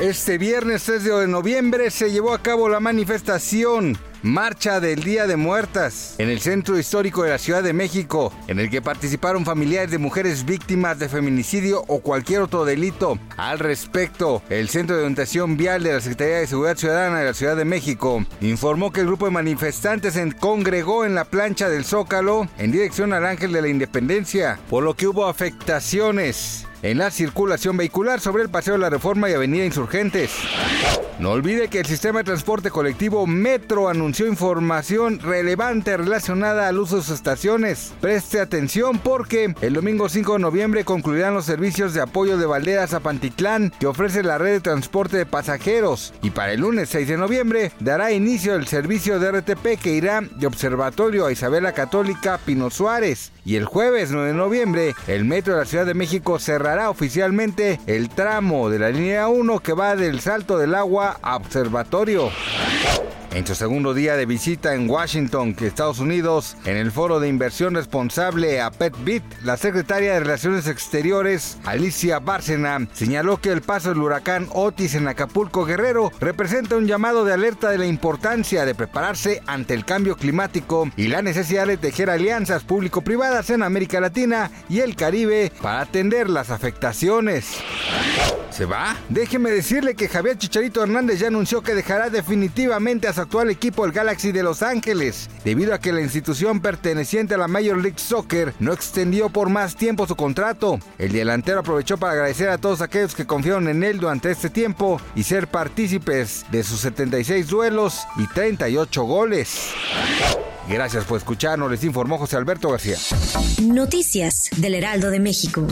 Este viernes 3 de noviembre se llevó a cabo la manifestación Marcha del Día de Muertas en el Centro Histórico de la Ciudad de México, en el que participaron familiares de mujeres víctimas de feminicidio o cualquier otro delito. Al respecto, el Centro de Orientación Vial de la Secretaría de Seguridad Ciudadana de la Ciudad de México informó que el grupo de manifestantes se congregó en la plancha del Zócalo en dirección al Ángel de la Independencia, por lo que hubo afectaciones en la circulación vehicular sobre el Paseo de la Reforma y Avenida Insurgentes. No olvide que el sistema de transporte colectivo Metro anunció información relevante relacionada al uso de sus estaciones. Preste atención porque el domingo 5 de noviembre concluirán los servicios de apoyo de Valderas a Pantitlán que ofrece la red de transporte de pasajeros y para el lunes 6 de noviembre dará inicio el servicio de RTP que irá de Observatorio a Isabela Católica Pino Suárez y el jueves 9 de noviembre el Metro de la Ciudad de México cerrará oficialmente el tramo de la línea 1 que va del Salto del Agua a Observatorio. En su segundo día de visita en Washington, Estados Unidos, en el foro de inversión responsable a PetBit, la secretaria de Relaciones Exteriores, Alicia Bárcena, señaló que el paso del huracán Otis en Acapulco Guerrero representa un llamado de alerta de la importancia de prepararse ante el cambio climático y la necesidad de tejer alianzas público-privadas en América Latina y el Caribe para atender las afectaciones. ¿Se va? Déjeme decirle que Javier Chicharito Hernández ya anunció que dejará definitivamente a actual equipo el Galaxy de Los Ángeles, debido a que la institución perteneciente a la Major League Soccer no extendió por más tiempo su contrato. El delantero aprovechó para agradecer a todos aquellos que confiaron en él durante este tiempo y ser partícipes de sus 76 duelos y 38 goles. Gracias por escucharnos, les informó José Alberto García. Noticias del Heraldo de México.